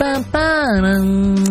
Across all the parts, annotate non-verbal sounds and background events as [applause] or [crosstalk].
ba, ba,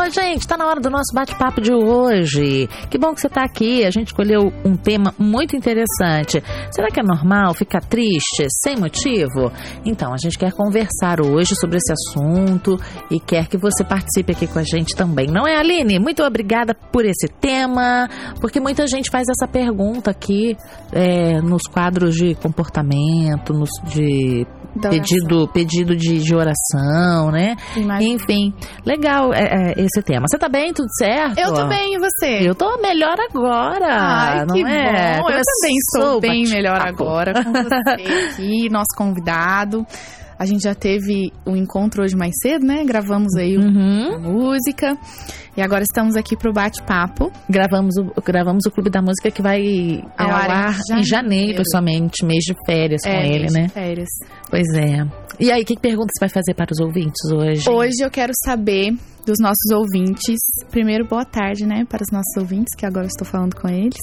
Oi, gente, tá na hora do nosso bate-papo de hoje. Que bom que você tá aqui. A gente escolheu um tema muito interessante. Será que é normal ficar triste sem motivo? Então, a gente quer conversar hoje sobre esse assunto e quer que você participe aqui com a gente também. Não é, Aline? Muito obrigada por esse tema, porque muita gente faz essa pergunta aqui é, nos quadros de comportamento, nos de pedido, pedido de, de oração, né? Imagina. Enfim, legal é, é, esse tema. Você tá bem? Tudo certo? Eu tô bem, e você? Eu tô melhor agora, Ai, que é? bom. Eu também Começou estou o bem melhor agora com você [laughs] aqui, nosso convidado. A gente já teve um encontro hoje mais cedo, né? Gravamos aí Uhum. música. E agora estamos aqui pro bate-papo. Gravamos o, gravamos o Clube da Música que vai Ao ao ar em ar em janeiro somente, mês de férias com ele, mês né? de Férias. Pois é. E aí, que pergunta você vai fazer para os ouvintes hoje? Hoje eu quero saber dos nossos ouvintes. Primeiro, boa tarde, né? Para os nossos ouvintes, que agora eu estou falando com eles.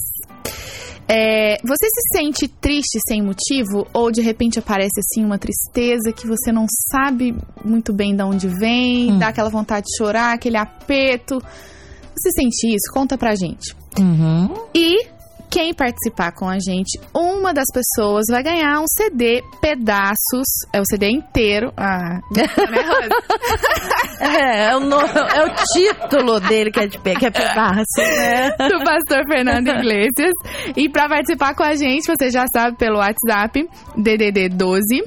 É, você se sente triste sem motivo? Ou de repente aparece assim uma tristeza que você não sabe muito bem de onde vem, Hum. dá aquela vontade de chorar, aquele aperto? Você sente isso? Conta pra gente. Uhum. E quem participar com a gente, uma das pessoas vai ganhar um CD pedaços, é o CD inteiro. Ah? [laughs] É, é o, no- é o título dele que é, de, que é pedaço, né? do pastor Fernando Iglesias. E para participar com a gente, você já sabe pelo WhatsApp, DDD 12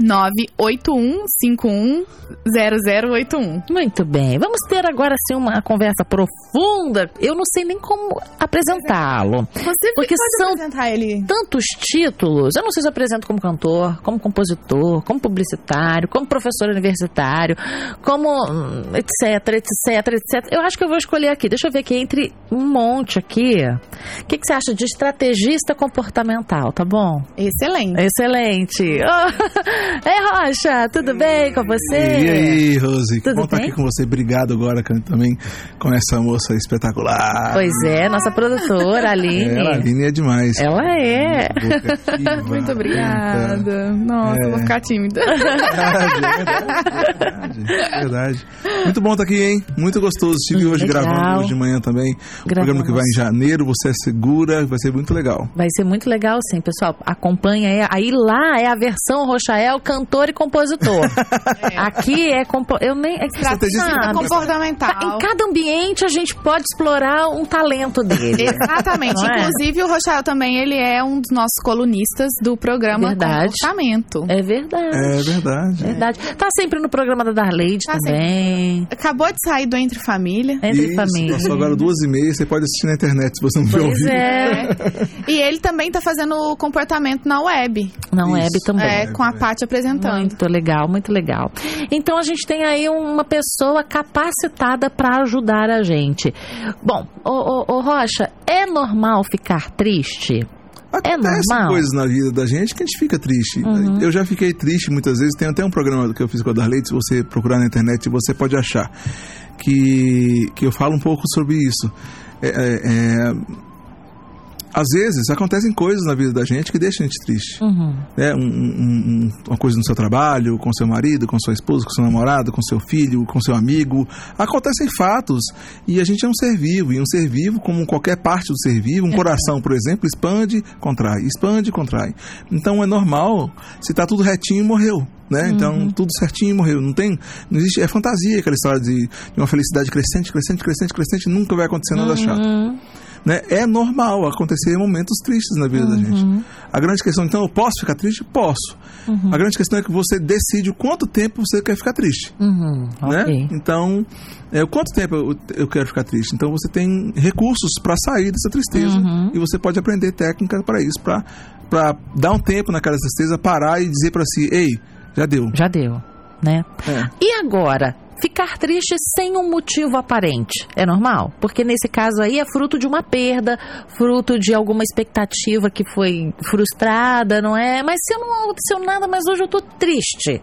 981510081. Muito bem. Vamos ter agora sim uma conversa profunda. Eu não sei nem como apresentá-lo. Você Porque são apresentar ele. Tantos títulos. Eu não sei se eu apresento como cantor, como compositor, como publicitário, como professor universitário, como etc, etc, etc. Eu acho que eu vou escolher aqui. Deixa eu ver aqui entre um monte aqui. O que, que você acha de estrategista comportamental, tá bom? Excelente. Excelente. [laughs] Oh, Ei, Rocha, tudo bem com você? E aí, Rose? Que Tudo bom estar aqui com você. Obrigado agora também com essa moça espetacular. Pois é, nossa produtora, Aline. Ela, a Aline é demais. Ela é. [laughs] Muito obrigada. Nossa, É. vou ficar tímida. [laughs] Verdade, verdade, verdade, verdade. Muito bom estar aqui, hein? Muito gostoso. Estive Hum, hoje legal. gravando hoje de manhã também. O programa que vai em janeiro, você é segura, vai ser muito legal. Vai ser muito legal, sim, pessoal. Acompanha aí. Aí lá é a versão Rochael, cantor e compositor. [laughs] Aqui é compo... eu nem é Estrategista sabe? comportamental. Em cada ambiente a gente pode explorar um talento dele. Exatamente. Não é? Inclusive, o Rochel também, ele é um dos nossos colunistas do programa Verdade. Comportamento. É verdade. É verdade. Verdade. Tá sempre no programa da Darleide Tá também. Acabou de sair do Entre Família. Entre Isso, famílias. passou agora duas e meia, você pode assistir na internet se você não Pois é. [laughs] E ele também tá fazendo o comportamento na web. Na web Isso. também. É, com a Paty apresentando. Muito legal, muito legal. Então a gente tem aí uma pessoa capacitada para ajudar a gente. Bom, ô, ô, ô, Rocha, é normal ficar triste? É Acontecem normal? coisas na vida da gente que a gente fica triste. Uhum. Eu já fiquei triste muitas vezes. Tem até um programa que eu fiz com a Darley, se você procurar na internet, você pode achar. Que, que eu falo um pouco sobre isso. É, é, é, às vezes acontecem coisas na vida da gente que deixam a gente triste. Uhum. né? Um- um- um- uma coisa no seu trabalho, com seu marido, com sua esposa, com seu namorado, com seu filho, com seu amigo. Acontecem fatos e a gente é um ser vivo. E um ser vivo, como qualquer parte do ser vivo, um coração, por exemplo, expande, contrai, expande, contrai. Então é normal. Se está tudo retinho, morreu. Né? Então, tudo certinho morreu. Não tem. Não existe. É fantasia aquela história de, de uma felicidade crescente, crescente, crescente, crescente, nunca vai acontecer nada chato Uhum. Né? É normal acontecer momentos tristes na vida da gente. A grande questão, então, eu posso ficar triste? Posso. A grande questão é que você decide o quanto tempo você quer ficar triste. Uhum. Né? Ok. Então, é, o quanto tempo eu, eu quero ficar triste? Então, você tem recursos para sair dessa tristeza Uhum. e você pode aprender técnica para isso, para dar um tempo naquela tristeza, parar e dizer para si: ei, já deu. Já deu, né? É. E agora? Ficar triste sem um motivo aparente é normal? Porque nesse caso aí é fruto de uma perda, fruto de alguma expectativa que foi frustrada, não é? Mas se eu não aconteceu nada, mas hoje eu tô triste.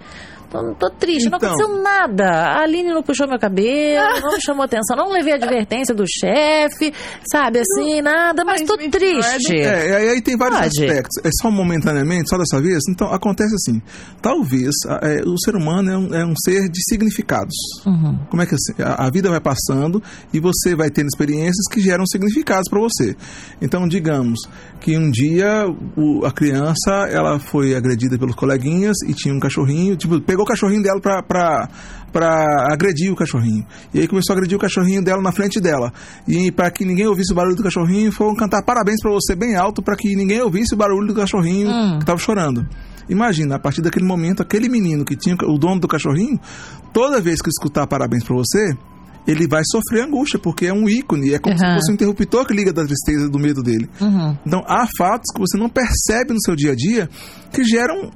Tô, tô triste, não Então. aconteceu nada. A Aline não puxou meu cabelo, [laughs] não me chamou atenção, não levei a advertência do chefe, sabe, assim, nada, mas tô triste. É, e aí, tem vários Pode. aspectos. É só momentaneamente, só dessa vez? Então, acontece assim. Talvez é, o ser humano é um, é um ser de significados. Uhum. Como é que assim, a, a vida vai passando e você vai tendo experiências que geram significados para você. Então, digamos que um dia o- a criança ela foi agredida pelos coleguinhas e tinha um cachorrinho, tipo, pegou o cachorrinho dela pra, pra, pra agredir o cachorrinho. E aí começou a agredir o cachorrinho dela na frente dela. E para que ninguém ouvisse o barulho do cachorrinho, foram cantar parabéns para você bem alto para que ninguém ouvisse o barulho do cachorrinho Hum. que tava chorando. Imagina, a partir daquele momento, aquele menino que tinha o dono do cachorrinho, toda vez que escutar parabéns para você, ele vai sofrer angústia, porque é um ícone, é como se Aham. fosse um interruptor que liga da tristeza e do medo dele. Uhum. Então, há fatos que você não percebe no seu dia a dia que geram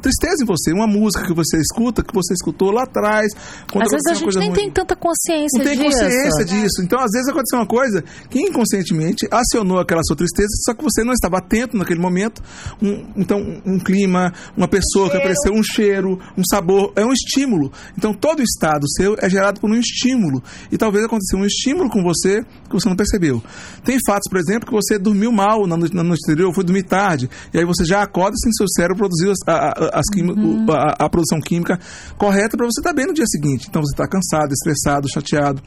tristeza em você. Uma música que você escuta, que você escutou lá atrás. Às vezes a gente nem ruim. tem tanta consciência Não tem disso. consciência disso. Então, às vezes aconteceu uma coisa que inconscientemente acionou aquela sua tristeza, só que você não estava atento naquele momento. Um- então, um clima, uma pessoa que apareceu, um cheiro, um sabor, é um estímulo. Então, todo o estado seu é gerado por um estímulo. E talvez aconteceu um estímulo com você que você não percebeu. Tem fatos, por exemplo, que você dormiu mal na noite, na noite anterior, foi dormir tarde, e aí você já acorda sem seu cérebro produzir a, a- as o- a- a produção química correta para você estar bem no dia seguinte. Então você está cansado, estressado, chateado.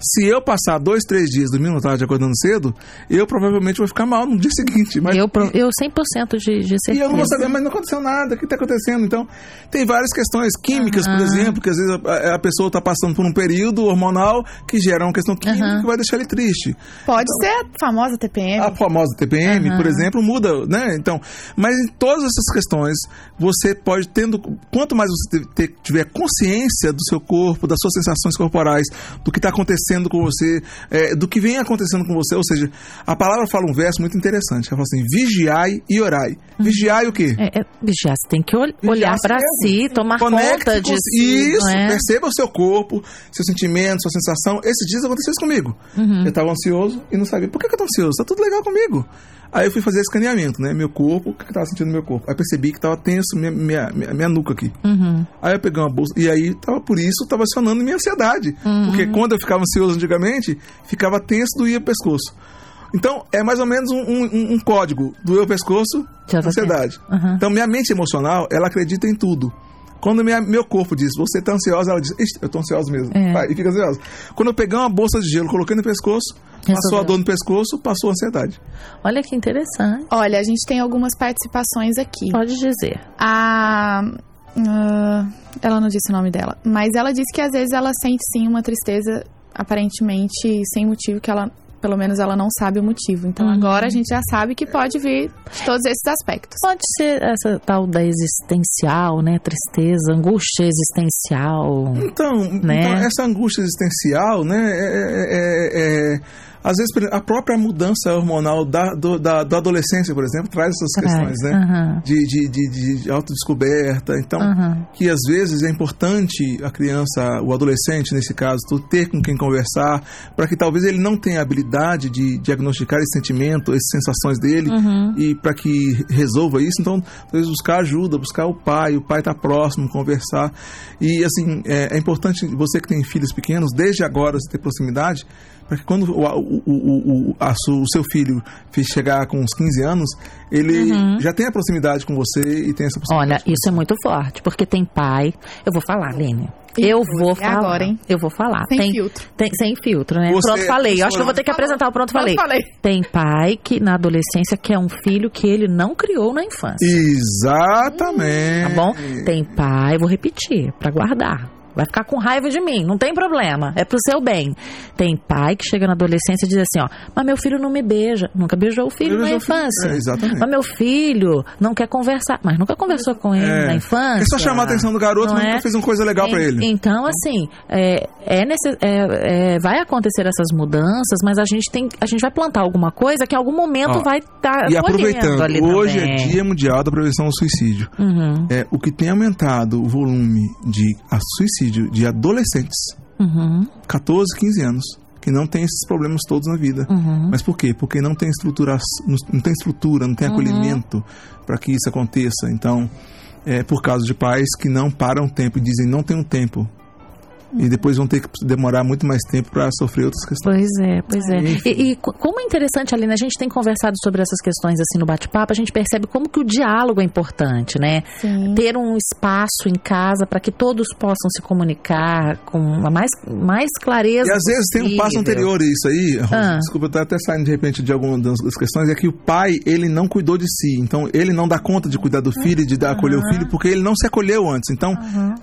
Se eu passar dois, três dias dormindo tarde e acordando cedo, eu provavelmente vou ficar mal no dia [laughs] seguinte. Mas Eu, eu 100% de, de e certeza. eu não vou saber, mas não aconteceu nada, o que está acontecendo? Então, tem várias questões químicas, por Aham. exemplo, que às vezes a, a pessoa está passando por um período hormonal que gera uma questão química Aham. que vai deixar ele triste. Pode ser a famosa TPM. A famosa TPM, por exemplo, muda, né? Então, mas em todas essas questões, você pode tendo, quanto mais você tiver consciência do seu corpo, das suas sensações corporais, do que está acontecendo com você, é, do que vem acontecendo com você, ou seja, a palavra fala um verso muito interessante, ela fala assim, vigiai e orai. Vigiai o quê? É, é, vigiar, você tem que ol- Vigiar olhar para si, tomar conta de si. Isso, é? perceba o seu corpo, seus sentimentos, sua sensação. Esses dias aconteceu isso comigo. Uhum. Eu estava ansioso e não sabia por que, que eu tô ansioso. Tá tudo legal comigo. Aí eu fui fazer escaneamento, né? Meu corpo, o que eu tava sentindo no meu corpo? Aí percebi que tava tenso minha, minha, minha, minha nuca aqui. Uhum. Aí eu peguei uma bolsa. E aí, tava, por isso, tava acionando minha ansiedade. Porque quando eu ficava ansioso antigamente, ficava tenso, doía o pescoço. Então, é mais ou menos um, um- um código. Doeu o pescoço, Já tá ansiedade. Uhum. Então, minha mente emocional, ela acredita em tudo. Quando minha- meu corpo diz, você tá ansiosa, ela diz, "Ixi, eu tô ansiosa mesmo. É. Vai, e fica ansiosa. Quando eu peguei uma bolsa de gelo, coloquei no pescoço, passou a dor no pescoço, passou a ansiedade. Olha que interessante. Olha, a gente tem algumas participações aqui. Pode dizer. A. ah, ela não disse o nome dela, mas ela disse que às vezes ela sente sim uma tristeza aparentemente sem motivo, que ela, pelo menos, ela não sabe o motivo. Então Uhum. agora a gente já sabe que pode vir todos esses aspectos. Pode ser essa tal da existencial, né? Tristeza, angústia existencial. Então, Né? então, essa angústia existencial, né, é, é- é- é- às vezes a própria mudança hormonal da, do- da, da adolescência, por exemplo, traz essas questões, né? De, de, de, de autodescoberta. Então, que às vezes é importante a criança, o adolescente nesse caso, ter com quem conversar, para que talvez ele não tenha habilidade de diagnosticar esse sentimento, essas sensações dele, Uhum. e para que resolva isso, então talvez buscar ajuda, buscar o pai, o pai tá próximo, conversar. E assim, é, é importante você que tem filhos pequenos, desde agora você ter proximidade, para que quando o, o, o, o, a su- o seu filho chegar com uns 15 anos, ele já tenha proximidade com você e tenha essa Olha, proximidade. com isso é muito forte, porque tem pai. Eu vou falar, Lênia. Eu é vou falar. agora, hein? Eu vou falar. Sem tem, filtro. tem- sem filtro, né? Você- pronto, falei. Eu acho que eu vou ter que Falou. apresentar o pronto, Pronto, falei. falei. Tem pai que na adolescência quer um filho que ele não criou na infância. Exatamente. Tá bom? Tem pai, vou repetir, pra guardar. Vai ficar com raiva de mim, não tem problema, é pro seu bem. Tem pai que chega na adolescência e diz assim, ó, mas meu filho não me beija. Nunca beijou o filho Ele na beijou o filho. infância. É, exatamente. Mas meu filho não quer conversar, mas nunca conversou com ele É. na infância. É só chamar a atenção do garoto, Não mas é? nunca fez uma coisa legal pra En- ele. Então, assim, é, é necess- é- é, vai acontecer essas mudanças, mas a gente tem, a gente vai plantar alguma coisa que em algum momento Ó, vai estar E aproveitando, hoje também. é Dia Mundial da Prevenção ao Suicídio. Uhum, É, o que tem aumentado o volume de a- suicídio de adolescentes, uhum, 14, 15 anos, que não tem esses problemas todos na vida. uhum. Mas por quê? Porque não tem estrutura, não tem estrutura, não tem Uhum. acolhimento para que isso aconteça. Então, é, por causa de pais que não param tempo e dizem não tenho tempo. E depois vão ter que demorar muito mais tempo para sofrer outras questões. Pois é, pois é. E, e co- como é interessante, Aline, a gente tem conversado sobre essas questões assim no bate-papo, a gente percebe como que o diálogo é importante, né? Sim. Ter um espaço em casa para que todos possam se comunicar com a mais, mais clareza E às vezes tem um passo possível. anterior a isso aí, Rosa, Ah. desculpa, eu tô até saindo de repente de algumas das questões, é que o pai, ele não cuidou de si, então ele não dá conta de cuidar do filho, de dar, acolher o filho, porque ele não se acolheu antes, então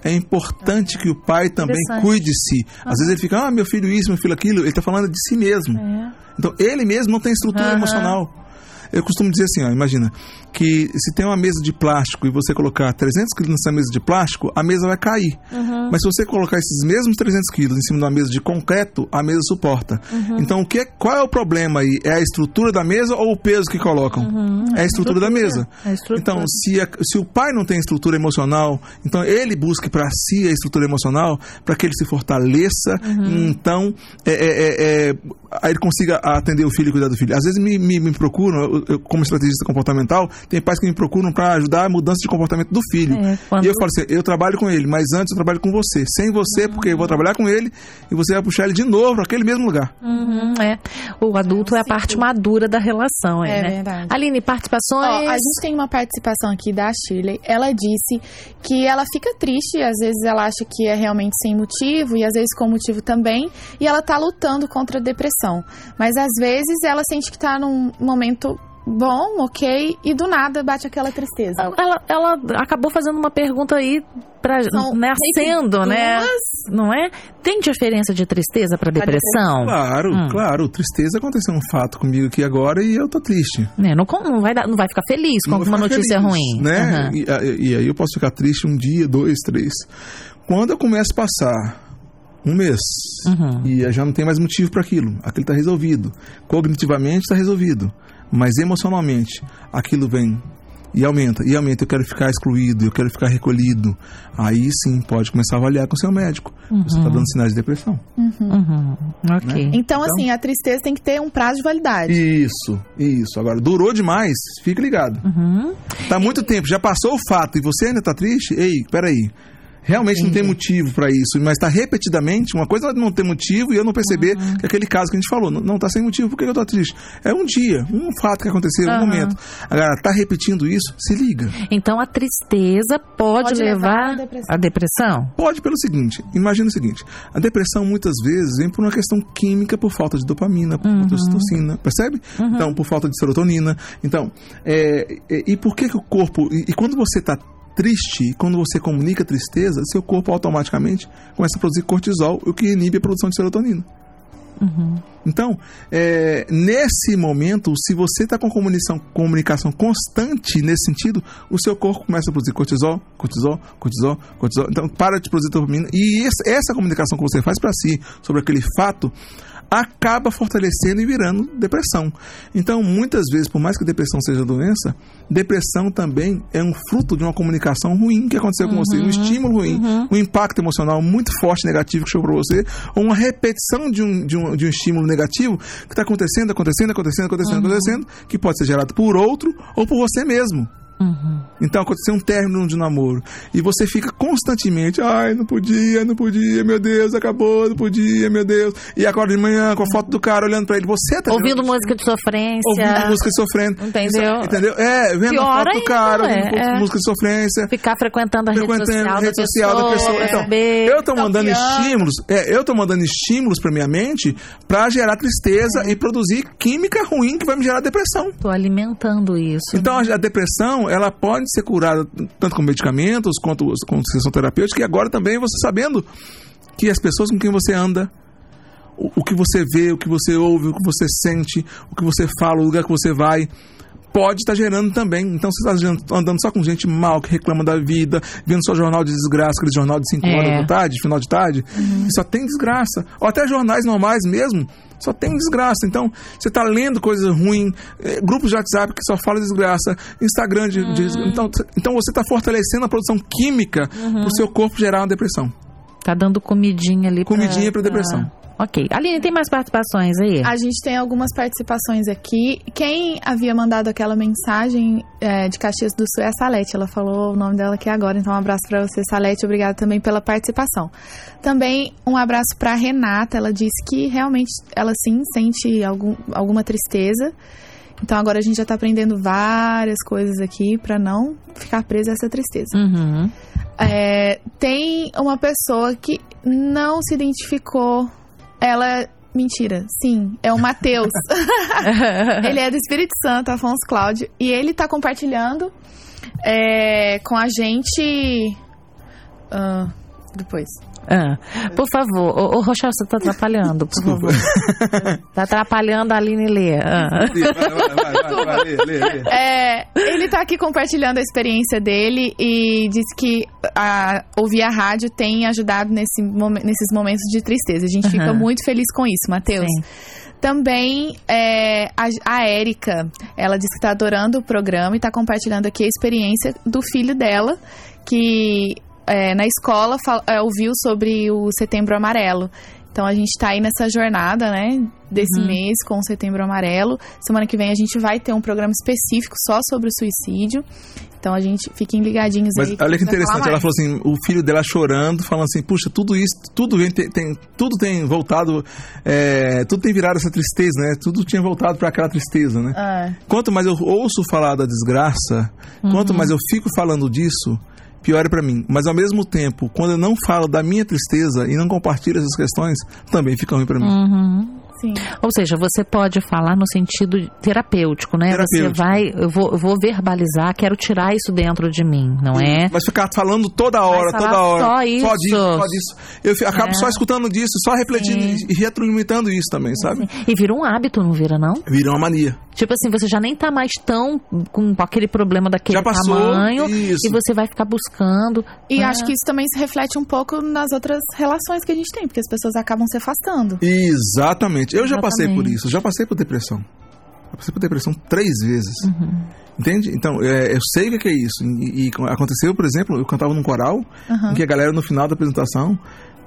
é importante que o pai também Interessante. cuide de si. Às vezes ele fica, ah, meu filho isso, meu filho aquilo, ele tá falando de si mesmo. É. Então ele mesmo não tem estrutura Aham. emocional. Eu costumo dizer assim, ó, imagina, que se tem uma mesa de plástico e você colocar 300 quilos nessa mesa de plástico, a mesa vai cair. Uhum. Mas se você colocar esses mesmos 300 quilos em cima de uma mesa de concreto, a mesa suporta. Uhum. Então, o que é, qual é o problema aí? É a estrutura da mesa ou o peso que colocam? É a estrutura da mesa. É estrutura. Então, se, a- se o pai não tem estrutura emocional, então ele busque para si a estrutura emocional para que ele se fortaleça, Uhum. então é, é, é, é, aí ele consiga atender o filho e cuidar do filho. Às vezes me, me, me procuram, eu- eu, como estrategista comportamental, tem pais que me procuram para ajudar a mudança de comportamento do filho. É, quando- E eu falo assim, eu trabalho com ele, mas antes eu trabalho com você. Sem você, porque eu vou trabalhar com ele e você vai puxar ele de novo para aquele mesmo lugar. Uhum, é. O adulto é a parte madura da relação, é, É né? verdade. Aline, participações? Ó, a gente tem uma participação aqui da Shirley. Ela disse que ela fica triste, às vezes ela acha que é realmente sem motivo e às vezes com motivo também, e ela tá lutando contra a depressão. Mas às vezes ela sente que tá num momento bom, ok, e do nada bate aquela tristeza. Ela, ela acabou fazendo uma pergunta aí pra, São nascendo, que né? duas- Não é? Tem diferença de tristeza para depressão? Claro, Hum. claro. Tristeza aconteceu um fato comigo aqui agora e eu tô triste. Né, Não, não, vai dar- não vai ficar feliz com Não alguma notícia feliz, ruim. Né? Aham. E, e aí eu posso ficar triste um dia, dois, três. Quando eu começo a passar um mês Uhum. e já não tem mais motivo para aquilo, aquilo está resolvido. Cognitivamente está resolvido, mas emocionalmente aquilo vem e aumenta, e aumenta. Eu quero ficar excluído, eu quero ficar recolhido. Aí sim pode começar a avaliar com o seu médico. Você está dando sinais de depressão. Uhum. Ok. Então, assim, a tristeza tem que ter um prazo de validade. Isso, isso. Agora, durou demais, fique ligado. Uhum. Tá muito tempo, já passou o fato e você ainda tá triste? Ei, peraí. Realmente não tem motivo para isso, mas tá repetidamente. Uma coisa é não ter motivo e eu não perceber Uhum. que aquele caso que a gente falou, não, não tá sem motivo, por que eu tô triste? É um dia, um fato que aconteceu, um Aham. momento. Agora, tá repetindo isso? Se liga. Então a tristeza pode, Pode levar à depressão. depressão? Pode pelo seguinte, imagina o seguinte, a depressão muitas vezes vem por uma questão química, por falta de dopamina, por falta de ocitocina, percebe? Então, por falta de serotonina. Então, é, é, e por que que o corpo, e, e quando você está triste, quando você comunica tristeza, seu corpo automaticamente começa a produzir cortisol, o que inibe a produção de serotonina. Então, é, nesse momento, se você está com comunicação, comunicação constante nesse sentido, o seu corpo começa a produzir cortisol, cortisol, cortisol, cortisol. Então, para de produzir dopamina. E essa comunicação que você faz para si sobre aquele fato acaba fortalecendo e virando depressão. Então, muitas vezes, por mais que depressão seja doença, depressão também é um fruto de uma comunicação ruim que aconteceu com você, um estímulo ruim, um impacto emocional muito forte negativo que chegou para você, ou uma repetição de um, de um, de um estímulo negativo que está acontecendo, acontecendo, acontecendo, acontecendo, acontecendo, que pode ser gerado por outro ou por você mesmo. Então aconteceu um término de namoro e você fica constantemente, ai, não podia, não podia, meu Deus, acabou, não podia, meu Deus. E acorda de manhã com a foto do cara olhando pra ele, você tá Ouvindo gerando- música de sofrência. ouvindo música de sofrendo. Entendeu? Entendeu? É, vendo Pior a foto do ainda, cara, ouvindo é, é. música de sofrência. Ficar frequentando a rede frequentando social, a rede da, social pessoa, da pessoa. Então, saber. eu tô mandando estímulos, é, eu tô mandando estímulos pra minha mente pra gerar tristeza e produzir química ruim que vai me gerar depressão. Tô alimentando isso. Então a, a depressão ela pode ser curada tanto com medicamentos quanto com sessão terapêutica e agora também você sabendo que as pessoas com quem você anda o, o que você vê, o que você ouve, o que você sente, o que você fala, o lugar que você vai pode estar gerando também. Então você está andando só com gente mal que reclama da vida, vendo só jornal de desgraça, aquele jornal de 5 É. horas da tarde, final de tarde, e só tem desgraça. Ou até jornais normais mesmo, só tem desgraça. Então, você está lendo coisas ruins, eh, grupos de WhatsApp que só fala desgraça, Instagram de, de- então, então você está fortalecendo a produção química para o seu corpo gerar uma depressão. Tá dando comidinha ali Comidinha para depressão. Ok. Aline, tem mais participações aí? A gente tem algumas participações aqui. Quem havia mandado aquela mensagem é, de Caxias do Sul é a Salete. Ela falou o nome dela aqui agora, então um abraço para você, Salete. Obrigada também pela participação. Também um abraço para Renata. Ela disse que realmente ela sim sente algum, alguma tristeza. Então agora a gente já está aprendendo várias coisas aqui para não ficar presa a essa tristeza. Uhum. É, tem uma pessoa que não se identificou. Ela. Mentira, sim, é o Matheus. [laughs] ele é do Espírito Santo, Afonso Cláudio. E ele tá compartilhando é, com a gente. ah, depois. Ah, por favor, ô, ô Rochelle, você tá atrapalhando, por favor. tá atrapalhando a Aline ler. Ah. Vai, vai, vai, vai, vai, lê, lê, lê. É, ele tá aqui compartilhando a experiência dele e diz que a, ouvir a rádio tem ajudado nesse nesses momentos de tristeza. A gente fica Aham. muito feliz com isso, Matheus. Sim. Também é, a, Érica, ela disse que tá adorando o programa e tá compartilhando aqui a experiência do filho dela, que é, na escola fal- é, ouviu sobre o Setembro Amarelo. Então a gente tá aí nessa jornada, né, desse Uhum. mês com o Setembro Amarelo. Semana que vem a gente vai ter um programa específico só sobre o suicídio. Então a gente fiquem ligadinhos Mas aí. olha que a gente vai falar interessante, ela falou assim, o filho dela chorando, falando assim, puxa, tudo isso, tudo vem, tem, tem- tudo tem voltado, é, tudo tem virado essa tristeza, né? Tudo tinha voltado para aquela tristeza, né? Ah, Quanto mais eu ouço falar da desgraça, quanto mais eu fico falando disso, pior é pra mim. Mas ao mesmo tempo, quando eu não falo da minha tristeza e não compartilho essas questões, também fica ruim pra mim. Uhum. sim. Ou seja, você pode falar no sentido terapêutico, né? Terapêutico. Você vai, eu vou, eu vou verbalizar, quero tirar isso dentro de mim, não é? Mas ficar falando toda hora, Vai falar toda hora. só isso. disso, só disso. Eu acabo É. só escutando disso, só refletindo Sim. e retroalimentando isso também, sabe? E vira um hábito, não vira, não? Vira uma mania. Tipo assim, você já nem tá mais tão com aquele problema daquele Já passou, tamanho isso. e você vai ficar buscando. E Ah. acho que isso também se reflete um pouco nas outras relações que a gente tem, porque as pessoas acabam se afastando. Exatamente. Eu já passei por Exatamente. isso, já passei por depressão. Eu passei por depressão três vezes. Uhum. Entende? Então, é, eu sei o que que é isso. E, e aconteceu, por exemplo, eu cantava num coral, Aham. em que a galera no final da apresentação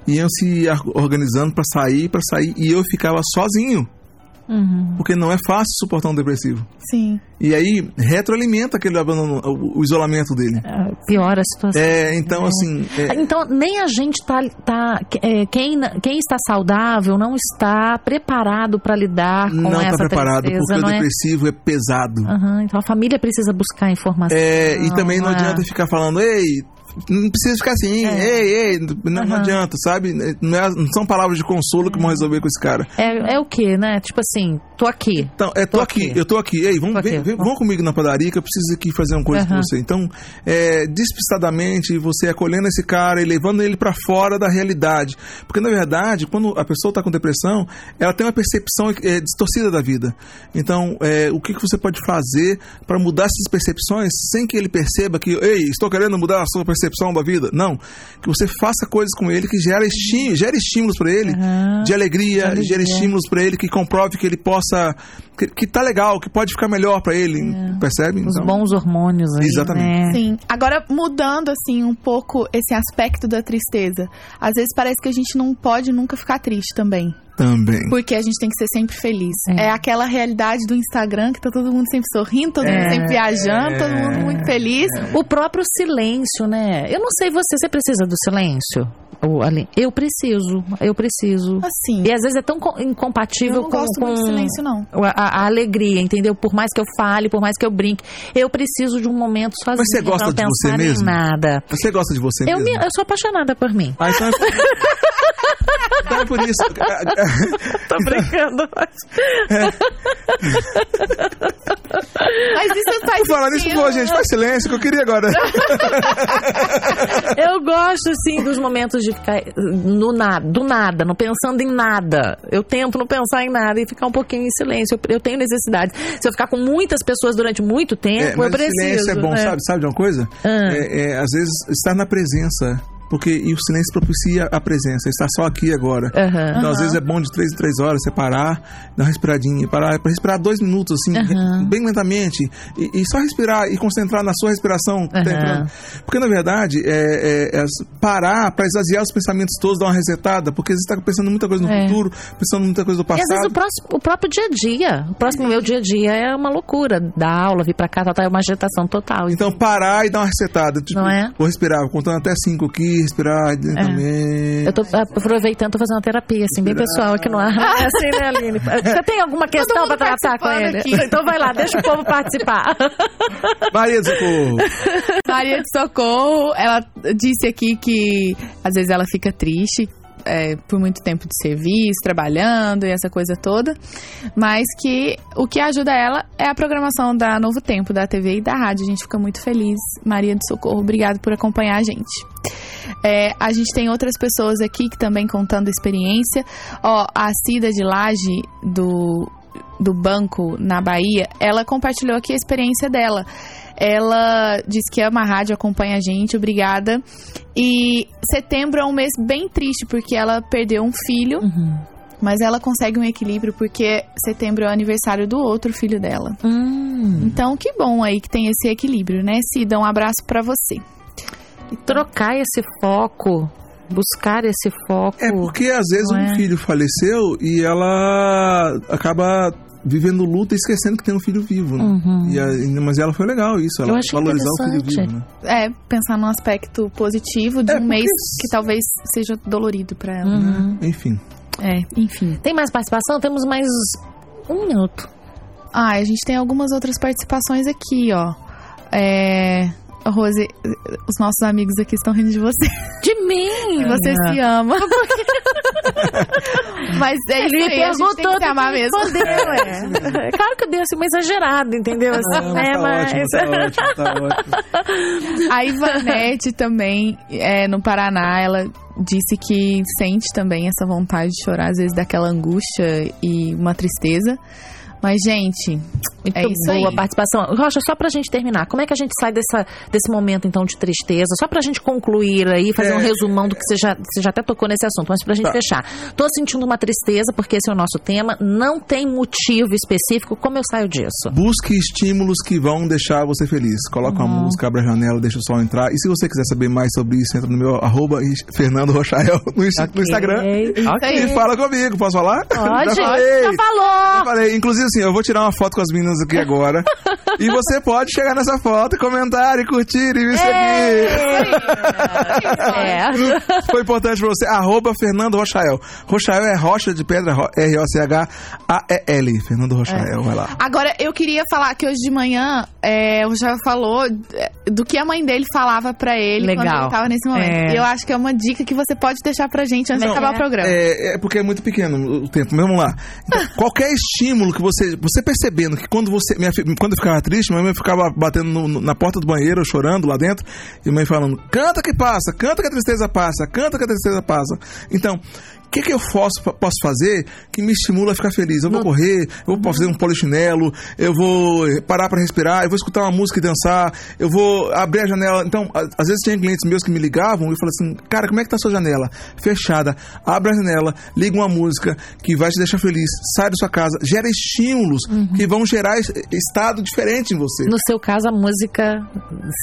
iam se organizando pra sair, pra sair, e eu ficava sozinho, Uhum. porque não é fácil suportar um depressivo. Sim. E aí retroalimenta aquele abandono, o, o isolamento dele. Ah, Piora a situação. É, então assim, é, Então, nem a gente tá. tá é, quem, quem está saudável não está preparado para lidar com não essa está preparado tristeza, porque o não é? depressivo é pesado. Aham, então a família precisa buscar informação. É, e também não é. adianta ficar falando, ei, não precisa ficar assim, É. ei, ei, não, não Aham. adianta, sabe? Não, é- não são palavras de consolo que vão resolver com esse cara. É, é o que, né? Tipo assim, tô aqui. Então, é, tô, Tô aqui, aqui. eu tô aqui, ei, vamos, vem, vem- vão comigo na padaria que eu preciso aqui fazer uma coisa com Aham. você. Então, é, despistadamente, você acolhendo esse cara e levando ele pra fora da realidade. Porque, na verdade, quando a pessoa tá com depressão, ela tem uma percepção é, distorcida da vida. Então, é, o que, que você pode fazer para mudar essas percepções sem que ele perceba que, ei, estou querendo mudar a sua percepção da vida? Não. Que você faça coisas com ele que gera, esti gera estímulos para ele Aham. de alegria, De alegria. gera estímulos para ele que comprove que ele possa que, que tá legal, que pode ficar melhor para ele, percebe? É. Os Então, bons hormônios aí. Exatamente. Né? Sim. Agora, mudando, assim, um pouco esse aspecto da tristeza. Às vezes parece que a gente não pode nunca ficar triste também. Também. Porque a gente tem que ser sempre feliz. É. É, aquela realidade do Instagram que tá todo mundo sempre sorrindo, todo É. mundo sempre viajando, todo mundo muito feliz. O próprio silêncio, né? Eu não sei você, você precisa do silêncio? Ou, ali, eu preciso, eu preciso. Assim, E às vezes é tão co- eu incompatível não com, gosto com muito silêncio, não. a, a- alegria, entendeu? Por mais que eu fale, por mais que eu brinque, eu preciso de um momento sozinha. Mas você gosta de você pensar em mesmo? nada. Você gosta de você Eu, mesmo? me- eu sou apaixonada por mim. Ah, então, [laughs] então é por isso. Tô brincando. Mas isso faz Por falar nisso, favor, gente, faz silêncio que eu queria agora. Eu gosto, sim, dos momentos de ficar no nada, do nada, não pensando em nada. Eu tento não pensar em nada e ficar um pouquinho em silêncio. Eu, eu tenho necessidade. Se eu ficar com muitas pessoas durante muito tempo, É, eu mas o preciso. silêncio é bom, né? sabe? Sabe de uma coisa? Ah. É, é, às vezes estar na presença porque e o silêncio propicia a presença, estar só aqui agora. Aham. Então, às vezes é bom de três em três horas você parar, dar uma respiradinha, parar para respirar dois minutos, assim, Aham. bem lentamente, e, e só respirar e concentrar na sua respiração. tá. Porque, na verdade, é, é- é parar para esvaziar os pensamentos todos, dar uma resetada, porque você está pensando muita coisa no É. futuro, pensando muita coisa do E às vezes passado. o, próximo, o próprio dia a dia. O próximo meu dia a dia é uma loucura. Dar aula, vir pra cá, tal, tal, é uma agitação total. Então, parar e dar uma resetada. Tipo, Não é? Vou respirar, vou contando até cinco aqui, respirar lentamente. Eu tô aproveitando, tô fazendo uma terapia, assim, bem pessoal aqui no ar. É assim, né, Aline? [laughs] Você tem alguma questão pra tratar com ele? aqui. Então vai lá, deixa o povo participar. [laughs] Maria do Socorro. Maria de Socorro, ela disse aqui que às vezes ela fica triste é, por muito tempo de serviço, trabalhando e essa coisa toda, mas que o que ajuda ela é a programação da Novo Tempo, da TV e da rádio. A gente fica muito feliz. Maria de Socorro, obrigado por acompanhar a gente. É, a gente tem outras pessoas aqui que também contando experiência. Ó, a Cida de Laje, do, do banco na Bahia, ela compartilhou aqui a experiência dela. Ela disse que ama a rádio, acompanha a gente, obrigada. E setembro é um mês bem triste, porque ela perdeu um filho, mas ela consegue um equilíbrio, porque setembro é o aniversário do outro filho dela. Hum, Então, que bom aí que tem esse equilíbrio, né? Cida, um abraço pra você. E trocar esse foco, buscar esse foco. É porque às vezes Não um é? filho faleceu e ela acaba vivendo luta e esquecendo que tem um filho vivo. Né? Uhum. E a- mas ela foi legal isso, ela valorizar o filho vivo. Né? É, pensar num aspecto positivo de É, um mês que talvez seja dolorido pra ela. Uhum. Enfim. É, enfim. Tem mais participação? Temos mais um minuto. Ah, a gente tem algumas outras participações aqui, ó. É. Rose, os nossos amigos aqui estão rindo de você. De mim! Que você se ama. [laughs] Mas é isso aí, a gente tem que se amar mesmo. respondeu, é. É Claro que eu dei assim, uma exagerada, entendeu? Assim, Não, né? tá Mas... ótimo, tá ótimo, tá ótimo. [laughs] A Ivanete também, é, no Paraná, ela disse que sente também essa vontade de chorar, às vezes daquela angústia e uma tristeza. Mas, gente, Muito É isso boa aí. participação. Rocha, só pra gente terminar, como é que a gente sai dessa, desse momento, então, de tristeza? Só pra gente concluir aí, fazer É. um resumão do que você já, você já até tocou nesse assunto, mas pra gente Tá. fechar. Tô sentindo uma tristeza, porque esse é o nosso tema, não tem motivo específico, como eu saio disso? Busque estímulos que vão deixar você feliz. Coloca Uhum. uma música, abre a janela, deixa o sol entrar. E se você quiser saber mais sobre isso, entra no meu arroba Fernando Rochael no, Insta- no Instagram. Ok. E fala comigo, posso falar? Pode, [laughs] Já falei. já falou! Eu falei, inclusive assim, eu vou tirar uma foto com as meninas aqui agora. [laughs] e você pode chegar nessa foto, comentar e curtir e me seguir. É. Foi importante pra você. Arroba Fernando Rochael. Rochael é rocha de pedra, Ro- R-O-C-H-A-E-L. Fernando Rochael, vai lá. Agora, eu queria falar que hoje de manhã é, o já falou é, do que a mãe dele falava pra ele quando Legal. ele tava nesse momento. É. E eu acho que é uma dica que você pode deixar pra gente antes de Não, acabar é. o programa. É, é porque é muito pequeno o tempo. Mas vamos lá. Então, qualquer estímulo que você. Você percebendo que quando você. Minha, quando eu ficava triste, minha mãe ficava batendo no- no- na porta do banheiro, chorando lá dentro, e a mãe falando: canta que passa, canta que a tristeza passa, canta que a tristeza passa. Então. O que, que eu posso, posso fazer que me estimula a ficar feliz? Eu vou correr, eu vou fazer um polichinelo, eu vou parar para respirar, eu vou escutar uma música e dançar, eu vou abrir a janela. Então, às vezes tinha clientes meus que me ligavam e falavam assim: Cara, como é que tá a sua janela? Fechada. Abre a janela, liga uma música que vai te deixar feliz, sai da sua casa, gera estímulos que vão gerar es- estado diferente em você. No seu caso, a música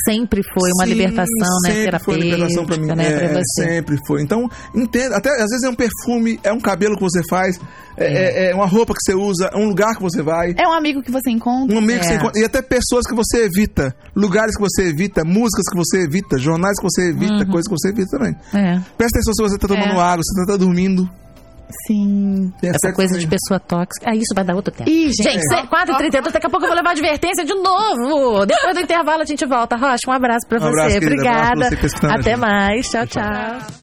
sempre foi uma Sim, libertação, né? sempre foi libertação pra mim. né? É, pra sempre foi. Então, entenda. Até às vezes é um perfume, é um cabelo que você faz, é, é- é uma roupa que você usa, é um lugar que você vai. É um amigo que você encontra. Um amigo que É. você encontra, e até pessoas que você evita, lugares que você evita, músicas que você evita, jornais que você evita, coisas que você evita também. É. Presta atenção se você tá tomando É. água, se você tá dormindo. Sim. Tem Essa coisa de também. pessoa tóxica. Ah, isso vai dar outro tempo. Ih, gente. Gente, cê- 4h32, daqui a pouco eu vou levar advertência de novo. Depois do intervalo a gente volta. Rocha, um abraço pra Um você. abraço. Obrigada. Abraço pra você tá Até mais. Tchau, tchau.